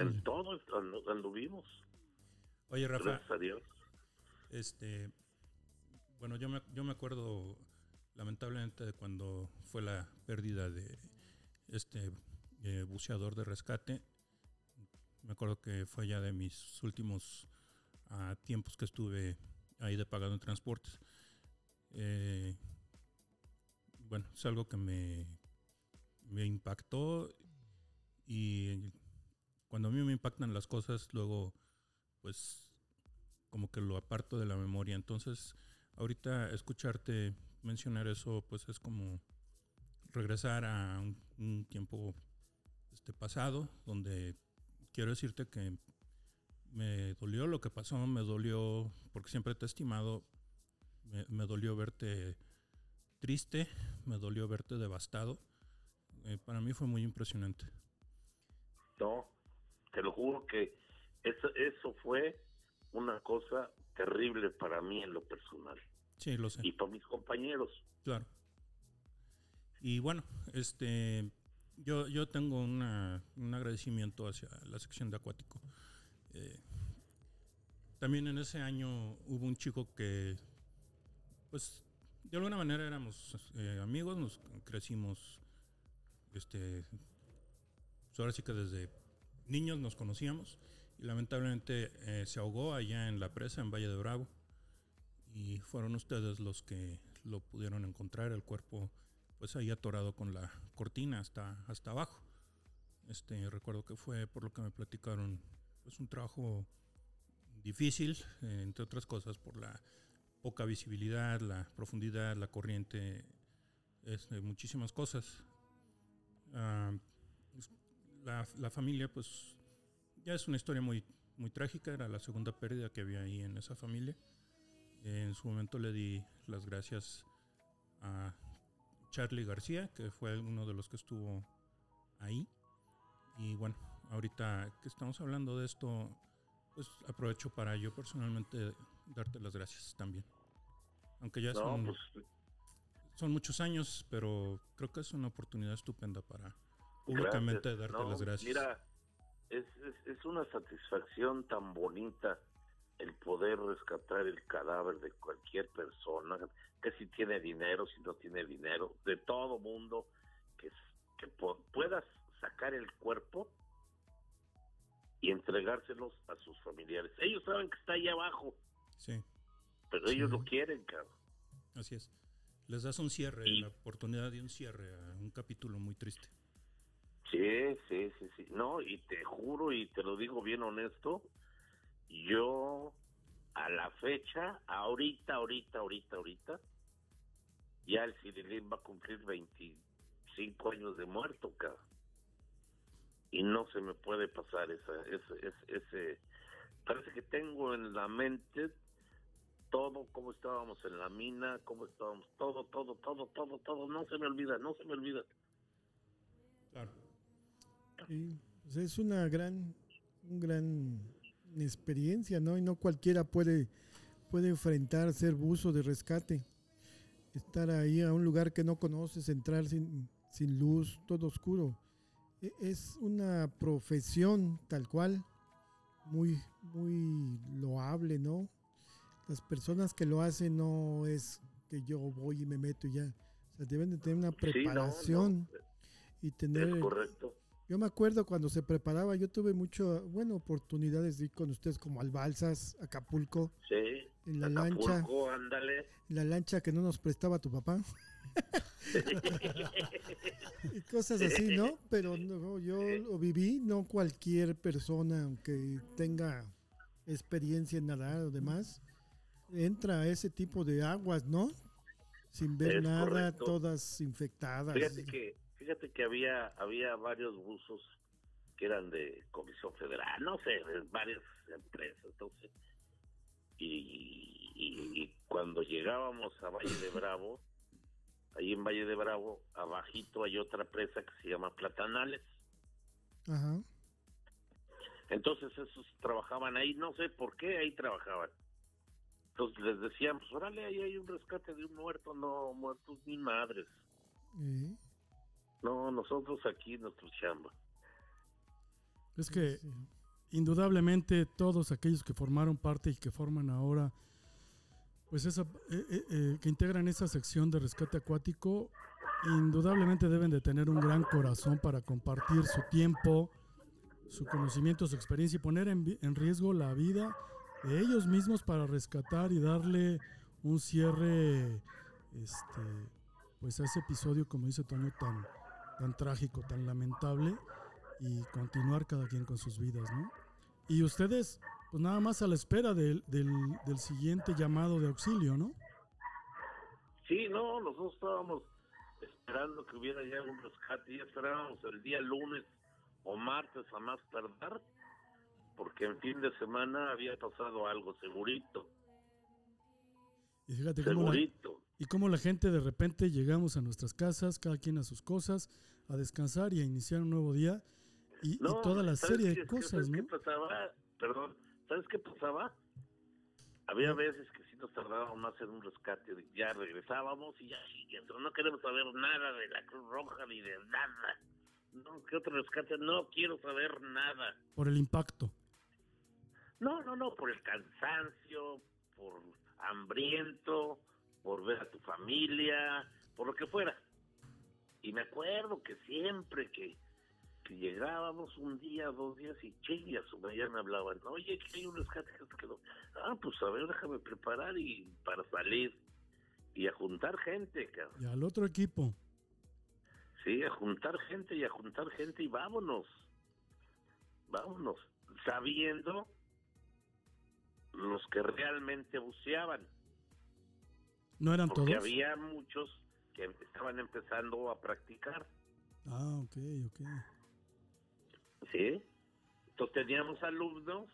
En todo andu- anduvimos, Oye, Rafa, gracias a Dios. este, bueno, yo me, yo me acuerdo lamentablemente de cuando fue la pérdida de este eh, buceador de rescate. Me acuerdo que fue ya de mis últimos ah, tiempos que estuve ahí de pagado en transportes. Eh, bueno, es algo que me, me impactó y cuando a mí me impactan las cosas, luego pues como que lo aparto de la memoria. Entonces, ahorita escucharte mencionar eso, pues es como regresar a un, tiempo este pasado, donde quiero decirte que me dolió lo que pasó, me dolió, porque siempre te he estimado, me, me dolió verte triste, me dolió verte devastado. Eh, para mí fue muy impresionante. No, te lo juro que eso, eso fue una cosa terrible para mí en lo personal Sí, lo sé. y para mis compañeros. Claro. Y bueno, este, yo, yo tengo una, un agradecimiento hacia la sección de acuático. Eh, también en ese año hubo un chico que, pues, de alguna manera éramos eh, amigos, nos crecimos, este, pues ahora sí que desde niños nos conocíamos y lamentablemente eh, se ahogó allá en la presa en Valle de Bravo y fueron ustedes los que lo pudieron encontrar, el cuerpo pues ahí atorado con la cortina hasta, hasta abajo. Este, recuerdo que fue, por lo que me platicaron, pues un trabajo difícil, eh, entre otras cosas, por la poca visibilidad, la profundidad, la corriente, este, muchísimas cosas. Ah, la, la familia, pues, ya es una historia muy, muy trágica, era la segunda pérdida que había ahí en esa familia. En su momento le di las gracias a Charlie García, que fue uno de los que estuvo ahí. Y bueno, ahorita que estamos hablando de esto, pues aprovecho para yo personalmente darte las gracias también. Aunque ya No, son, pues son muchos años, pero creo que es una oportunidad estupenda para públicamente darte No, las gracias. Mira, es, es, es una satisfacción tan bonita el poder rescatar el cadáver de cualquier persona, que si tiene dinero, si no tiene dinero, de todo mundo, que, que puedas sacar el cuerpo y entregárselos a sus familiares. Ellos saben que está ahí abajo, Sí, pero ellos lo quieren, cabrón. así es. Les das un cierre, Y- la oportunidad de un cierre a un capítulo muy triste. Sí, sí, sí, sí. No, y te juro y te lo digo bien honesto, yo a la fecha, ahorita, ahorita, ahorita, ahorita, ya el Cirilín va a cumplir 25 años de muerto, cabrón. Y no se me puede pasar esa, ese, ese, ese- Parece que tengo en la mente todo, cómo estábamos en la mina, cómo estábamos, todo, todo, todo, todo, todo, no se me olvida, no se me olvida. Sí, pues es una gran, un gran experiencia, ¿no? Y no cualquiera puede, puede enfrentar ser buzo de rescate. Estar ahí a un lugar que no conoces, entrar sin, sin luz, todo oscuro. E- Es una profesión tal cual, muy, muy loable, ¿no? Las personas que lo hacen no es que yo voy y me meto y ya. O sea, deben de tener una Sí, no, no, preparación y tener es correcto. Yo me acuerdo cuando se preparaba, yo tuve mucho, bueno, oportunidades de ir con ustedes como al Balsas, Acapulco, Sí. en la lancha, Acapulco, ándale. la lancha que no nos prestaba tu papá. y cosas así, ¿no? Pero no, yo lo viví, no cualquier persona, aunque tenga experiencia en nadar o demás, entra a ese tipo de aguas, ¿no? Sin ver Es nada, correcto. todas infectadas. Fíjate que, fíjate que había, había varios buzos que eran de Comisión Federal, no sé, de varias empresas, entonces. Y, y- y cuando llegábamos a Valle de Bravo, ahí en Valle de Bravo, abajito hay otra presa que se llama Platanales. Ajá. Entonces esos trabajaban ahí, no sé por qué ahí trabajaban. Entonces les decíamos, órale, ahí hay un rescate de un muerto, no, muertos ni madres. eh, No, nosotros aquí nuestro chamba. Es que indudablemente todos aquellos que formaron parte y que forman ahora, pues esa, eh, eh, eh, que integran esa sección de rescate acuático, indudablemente deben de tener un gran corazón para compartir su tiempo, su conocimiento, su experiencia y poner en, en riesgo la vida de ellos mismos para rescatar y darle un cierre, este, pues a ese episodio, como dice Toño, tan, tan trágico, tan lamentable y continuar cada quien con sus vidas, ¿no? Y ustedes, pues nada más a la espera del, del, del siguiente llamado de auxilio, ¿no? Sí, no, nosotros estábamos esperando que hubiera ya un rescate, ya esperábamos el día lunes o martes a más tardar, porque en fin de semana había pasado algo, segurito, Y fíjate cómo la. Y cómo la gente de repente llegamos a nuestras casas, cada quien a sus cosas, a descansar y a iniciar un nuevo día y, toda la ¿sabes serie de cosas, ¿sabes ¿no? qué pasaba? Perdón, ¿sabes qué pasaba? Había veces que sí nos tardábamos más en un rescate, ya regresábamos y ya siguiendo, no queremos saber nada de la Cruz Roja ni de nada. No, ¿qué otro rescate? No quiero saber nada. Por el impacto. No, no, no, por el cansancio, por hambriento, por ver a tu familia, por lo que fuera. Y me acuerdo que siempre que, que llegábamos un día, dos días y chingas, ya me hablaban, oye, que hay un rescate que quedó. Ah, pues a ver, déjame preparar y para salir y a juntar gente, cabrón. Y al otro equipo. Sí, a juntar gente y a juntar gente y vámonos. Vámonos. Sabiendo los que realmente buceaban. ¿No eran Porque todos? había muchos que estaban empezando a practicar. Ah, ok, ok. ¿Sí? Entonces teníamos alumnos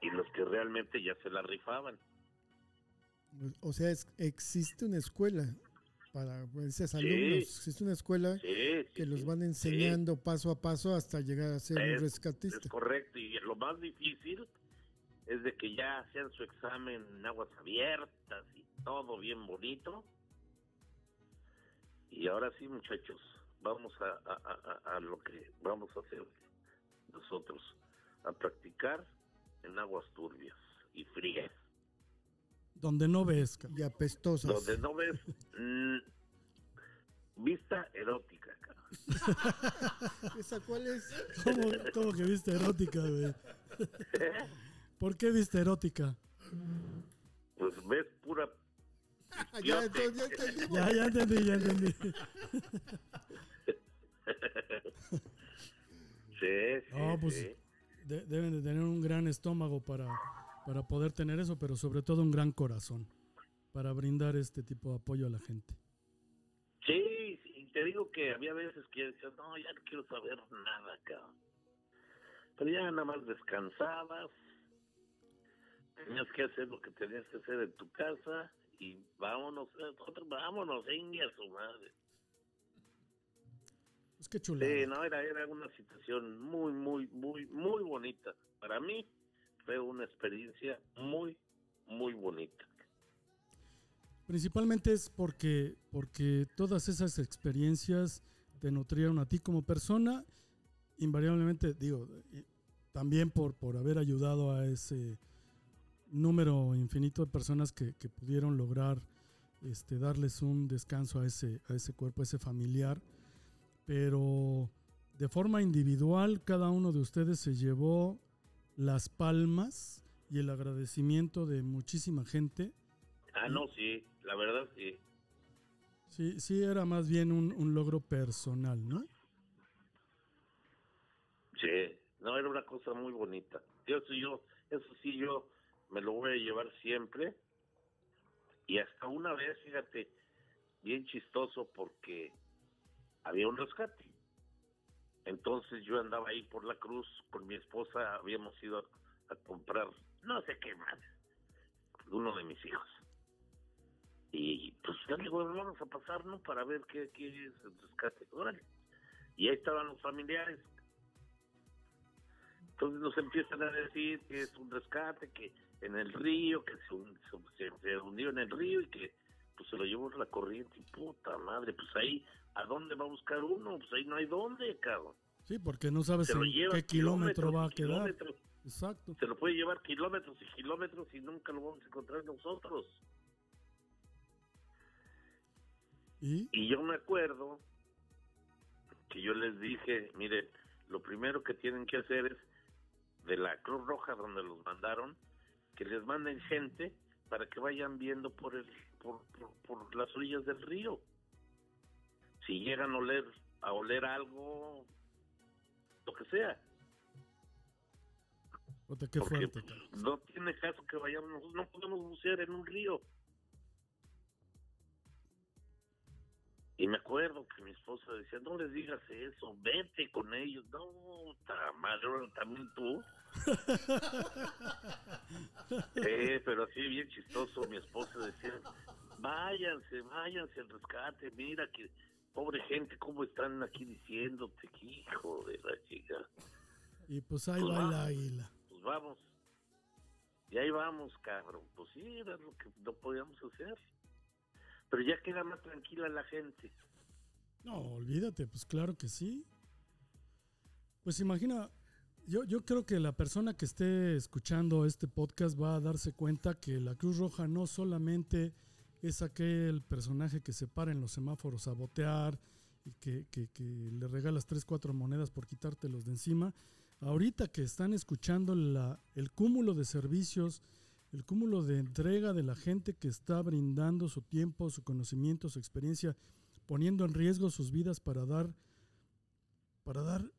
y los que realmente ya se la rifaban. O sea, es- existe una escuela para esos alumnos. Es una escuela Sí, sí, que los sí, van sí. enseñando paso a paso hasta llegar a ser un Es- rescatista. Es correcto, y lo más difícil es de que ya hacían su examen en aguas abiertas y todo bien bonito. Y ahora sí, muchachos, vamos a, a- a- lo que vamos a hacer nosotros, a practicar en aguas turbias y frías, Donde no ves. Y apestosas. donde no ves vista erótica. cara. ¿Esa cuál es? ¿Cómo, cómo que viste erótica, güey? ¿Por qué viste erótica? Pues ves pura ya, entonces, ya entendimos. Ya, ya entendí, ya entendí. Sí, sí, No, pues sí. de- deben de tener un gran estómago para, para poder tener eso, pero sobre todo un gran corazón para brindar este tipo de apoyo a la gente. Sí, sí, y te digo que había veces que decía, no, ya no quiero saber nada, cabrón. Pero ya nada más descansabas, tenías que hacer lo que tenías que hacer en tu casa y vámonos, eh, nosotros vámonos, ingue a su madre. Es que chulada. Sí, no, era, era una situación muy, muy, muy, muy bonita. Para mí fue una experiencia muy, muy bonita. Principalmente es porque, porque todas esas experiencias te nutrieron a ti como persona, invariablemente, digo, también por, por haber ayudado a ese número infinito de personas que, que pudieron lograr este, darles un descanso a ese, a ese cuerpo, a ese familiar. Pero de forma individual, cada uno de ustedes se llevó las palmas y el agradecimiento de muchísima gente. Ah, no, sí, la verdad sí. Sí, sí era más bien un, un logro personal, ¿no? Sí, no, era una cosa muy bonita. Eso, yo, eso sí, yo me lo voy a llevar siempre. Y hasta una vez, fíjate, bien chistoso porque había un rescate. Entonces yo andaba ahí por la cruz con mi esposa, habíamos ido a, comprar no sé qué más, uno de mis hijos. Y pues ya le digo, vamos a pasar, ¿no? Para ver qué, qué es el rescate. Órale. Y ahí estaban los familiares. Entonces nos empiezan a decir que es un rescate, que en el río, que se, se, se hundió en el río y que pues se lo llevó la corriente. Y puta madre, pues ahí, ¿a dónde va a buscar uno? Pues ahí no hay dónde, cabrón. Sí, porque no sabes Se lo en lleva qué kilómetro va a quedar. Exacto. Se lo puede llevar kilómetros y kilómetros y nunca lo vamos a encontrar nosotros. Y Y yo me acuerdo que yo les dije, miren, lo primero que tienen que hacer es de la Cruz Roja donde los mandaron, que les manden gente para que vayan viendo por el por, por, por las orillas del río. Si llegan a oler a oler algo, lo que sea, qué fuerte. no tiene caso que vayamos, no podemos bucear en un río. Y me acuerdo que mi esposa decía, no les digas eso, vete con ellos. No, ta madre, también tú. Eh, pero así bien chistoso, mi esposa decía, váyanse, váyanse al rescate, mira que pobre gente, cómo están aquí diciéndote, que hijo de la chica. Y pues ahí Pues va el águila. Pues vamos. Y ahí vamos, cabrón. Pues sí, era lo que no podíamos hacer. Pero ya queda más tranquila la gente. No, olvídate, pues claro que sí. Pues imagina, yo, yo creo que la persona que esté escuchando este podcast va a darse cuenta que la Cruz Roja no solamente es aquel personaje que se para en los semáforos a botear y que, que- le regalas tres, cuatro monedas por quitártelos de encima. Ahorita que están escuchando la- el cúmulo de servicios, el cúmulo de entrega de la gente que está brindando su tiempo, su conocimiento, su experiencia, poniendo en riesgo sus vidas para dar, para dar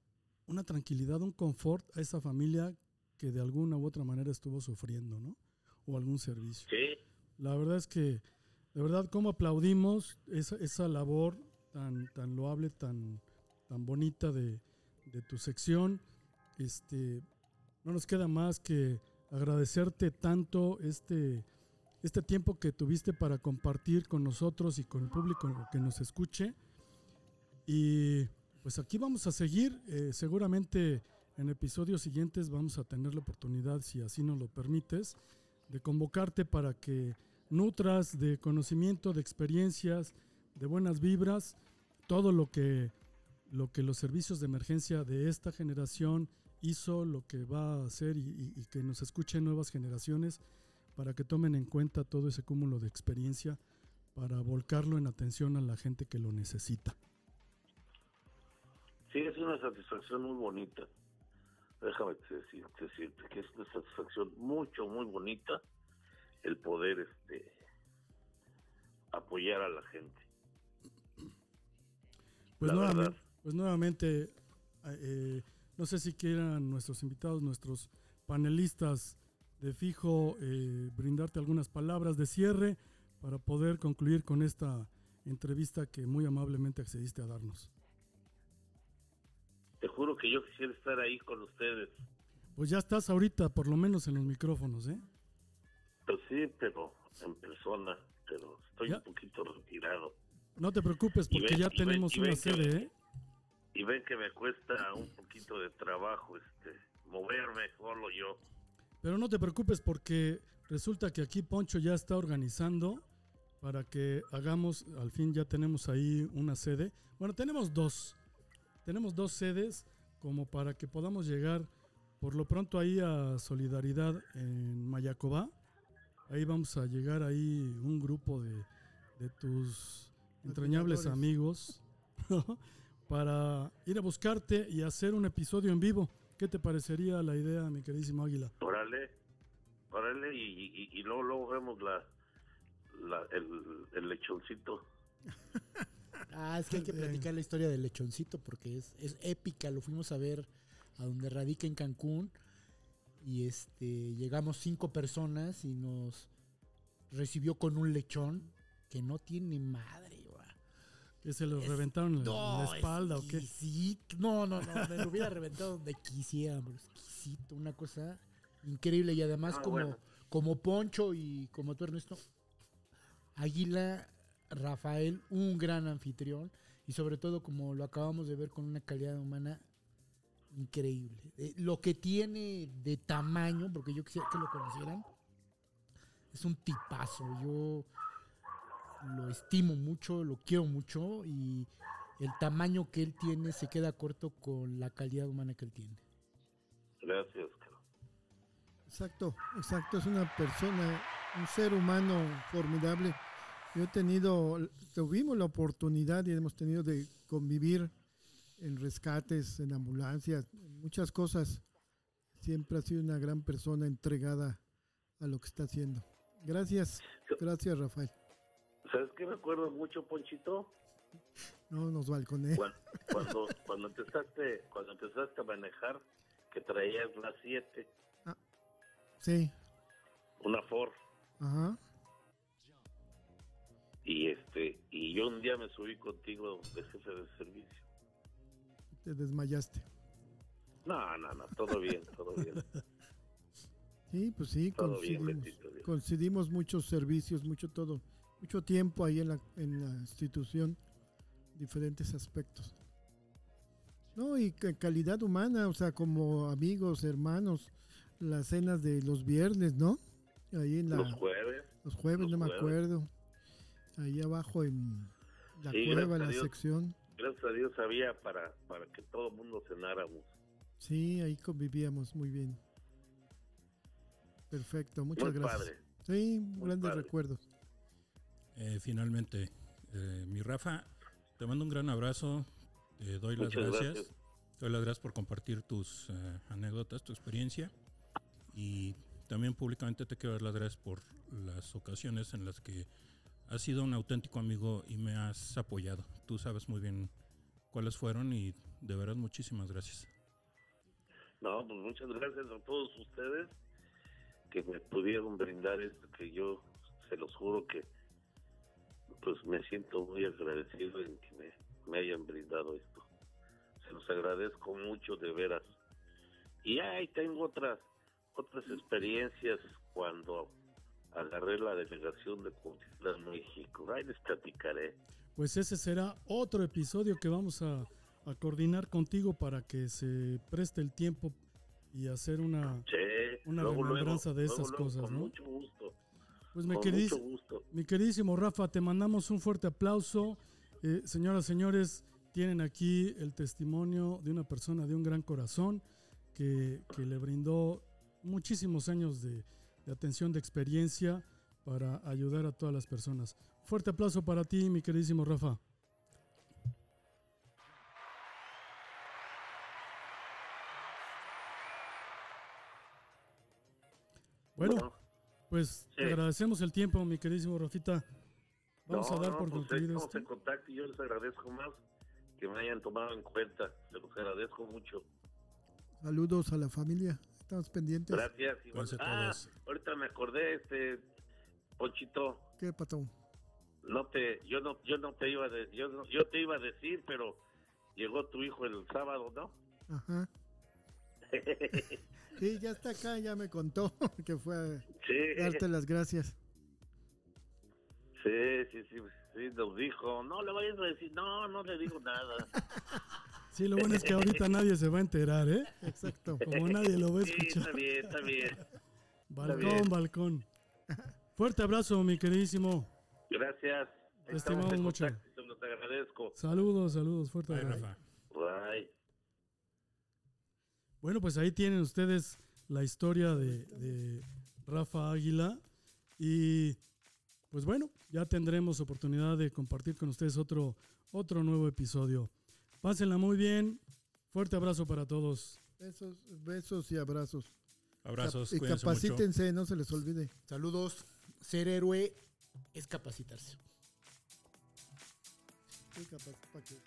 una tranquilidad, un confort a esa familia que de alguna u otra manera estuvo sufriendo, ¿no? O algún servicio. Sí, La verdad es que, de verdad, cómo aplaudimos esa, esa labor tan, tan loable, tan, tan bonita de, de tu sección. Este, no nos queda más que agradecerte tanto este, este tiempo que tuviste para compartir con nosotros y con el público que nos escuche. Y pues aquí vamos a seguir. eh, seguramente en episodios siguientes vamos a tener la oportunidad, si así nos lo permites, de convocarte para que nutras de conocimiento, de experiencias, de buenas vibras, todo lo que, lo que los servicios de emergencia de esta generación hizo, lo que va a hacer y, y- y que nos escuchen nuevas generaciones para que tomen en cuenta todo ese cúmulo de experiencia para volcarlo en atención a la gente que lo necesita. Sí, es una satisfacción muy bonita. Déjame decir- decirte que es una satisfacción mucho, muy bonita el poder este apoyar a la gente. Pues, La nuevamente, pues eh, no sé si quieran nuestros invitados, nuestros panelistas de fijo, eh, brindarte algunas palabras de cierre para poder concluir con esta entrevista que muy amablemente accediste a darnos. Te juro que yo quisiera estar ahí con ustedes. Pues ya estás ahorita, por lo menos en los micrófonos, ¿eh? Pues sí, pero en persona, pero estoy Ya. un poquito retirado. No te preocupes porque ven- ya ven- tenemos una ven sede, ¿eh? Y ven que me cuesta un poquito de trabajo este moverme solo yo. Pero no te preocupes porque resulta que aquí Poncho ya está organizando para que hagamos, al fin ya tenemos ahí una sede. Bueno, tenemos dos. Tenemos dos sedes como para que podamos llegar por lo pronto ahí a Solidaridad en Mayacobá. Ahí vamos a llegar ahí un grupo de, de tus entrañables amigos para ir a buscarte y hacer un episodio en vivo. ¿Qué te parecería la idea, mi queridísimo Águila? Órale, órale, y, y, y luego, luego vemos la, la el, el lechoncito. Ah, es que hay que platicar la historia del lechoncito porque es, es épica. Lo fuimos a ver a donde radica en Cancún. Y este llegamos cinco personas y nos recibió con un lechón que no tiene madre, ¿Que se los Es- reventaron en la- No, la espalda o qué? exquisito. No, no, no, me lo hubiera reventado donde quisiéramos. Exquisito, una cosa increíble. Y además, Ah, como, bueno. como Poncho y como tú, Ernesto, Águila, Rafael, un gran anfitrión. Y sobre todo, como lo acabamos de ver, con una calidad humana increíble. Eh, lo que tiene de tamaño, porque yo quisiera que lo conocieran, es un tipazo. Yo lo estimo mucho, lo quiero mucho y el tamaño que él tiene se queda corto con la calidad humana que él tiene. Gracias, Carlos. Exacto, exacto. Es una persona, un ser humano formidable. Yo he tenido, tuvimos la oportunidad y hemos tenido de convivir en rescates, en ambulancias, en muchas cosas. Siempre ha sido una gran persona entregada a lo que está haciendo. Gracias, gracias Rafael. ¿Sabes qué me acuerdo mucho, Ponchito? No nos balconé. Cuando, cuando, cuando empezaste cuando empezaste a manejar, que traías la 7, Sí, una Ford, ajá. y este y yo un día me subí contigo de jefe de servicio. Te desmayaste. No, no, no, todo bien, todo bien. Sí, pues sí, Todo bien, coincidimos muchos servicios, mucho todo, mucho tiempo ahí en la, en la institución, diferentes aspectos. No, y ca- calidad humana, o sea, como amigos, hermanos, las cenas de los viernes, ¿no? Ahí en la, Los jueves, los jueves, los no me acuerdo. Ahí abajo en la Sí, cueva, en la Dios. sección. gracias a Dios había para, para que todo el mundo cenáramos. Sí, ahí convivíamos muy bien. Perfecto, muchas Muy gracias. padre. Sí, grandes padre. recuerdos. Eh, finalmente, eh, mi Rafa, te mando un gran abrazo, te doy las gracias. gracias. Te doy las gracias por compartir tus eh, anécdotas, tu experiencia. Y también públicamente te quiero dar las gracias por las ocasiones en las que has sido un auténtico amigo y me has apoyado. Tú sabes muy bien cuáles fueron y de verdad muchísimas gracias. No, pues muchas gracias a todos ustedes que me pudieron brindar esto que yo se los juro que pues me siento muy agradecido en que me, me hayan brindado esto. Se los agradezco mucho de veras. Y ahí tengo otras otras experiencias cuando agarré la delegación de Cuautitlán, México. Ahí les platicaré. Pues ese será otro episodio que vamos a, a coordinar contigo para que se preste el tiempo y hacer una, Sí, Una luego, remembranza luego, de esas luego, cosas, con ¿no? mucho gusto. Pues mi, con queridis- mucho gusto. mi queridísimo Rafa, te mandamos un fuerte aplauso. Eh, señoras, señores, tienen aquí el testimonio de una persona de un gran corazón que, que le brindó muchísimos años de, de atención, de experiencia para ayudar a todas las personas. Fuerte aplauso para ti, mi queridísimo Rafa. Pues te Sí. agradecemos el tiempo, mi queridísimo Rafita. Vamos no, a dar no, por pues, concluido estamos esto. en contacto y yo les agradezco más que me hayan tomado en cuenta. Se los agradezco mucho. Saludos a la familia. Estamos pendientes. Gracias. igual. Cuídense Ah, todos. ahorita me acordé, este, Ponchito, ¿Qué, patrón? no te, yo no, yo no te iba a, de- yo, no- yo te iba a decir, pero llegó tu hijo el sábado, ¿no? Ajá. Sí, ya está acá, ya me contó que fue a Sí, darte las gracias. sí, sí, sí, sí, nos dijo, no le vayas a decir, no, no le digo nada. Sí, lo bueno es que ahorita nadie se va a enterar, ¿eh? Exacto. Como nadie lo va a Sí, está bien, está bien. Balcón, bien. balcón. Fuerte abrazo, mi queridísimo. Gracias. Te estimamos mucho. contacto los agradezco. Saludos, saludos, fuerte Bye, abrazo. Rafa. Bye. Bueno, pues ahí tienen ustedes la historia de, de Rafa Águila. Y pues bueno, ya tendremos oportunidad de compartir con ustedes otro, otro nuevo episodio. Pásenla muy bien. Fuerte abrazo para todos. Besos, besos y abrazos. Abrazos, y mucho. capacítense, no se les olvide. Saludos. Ser héroe es capacitarse. Sí, capaz- que-.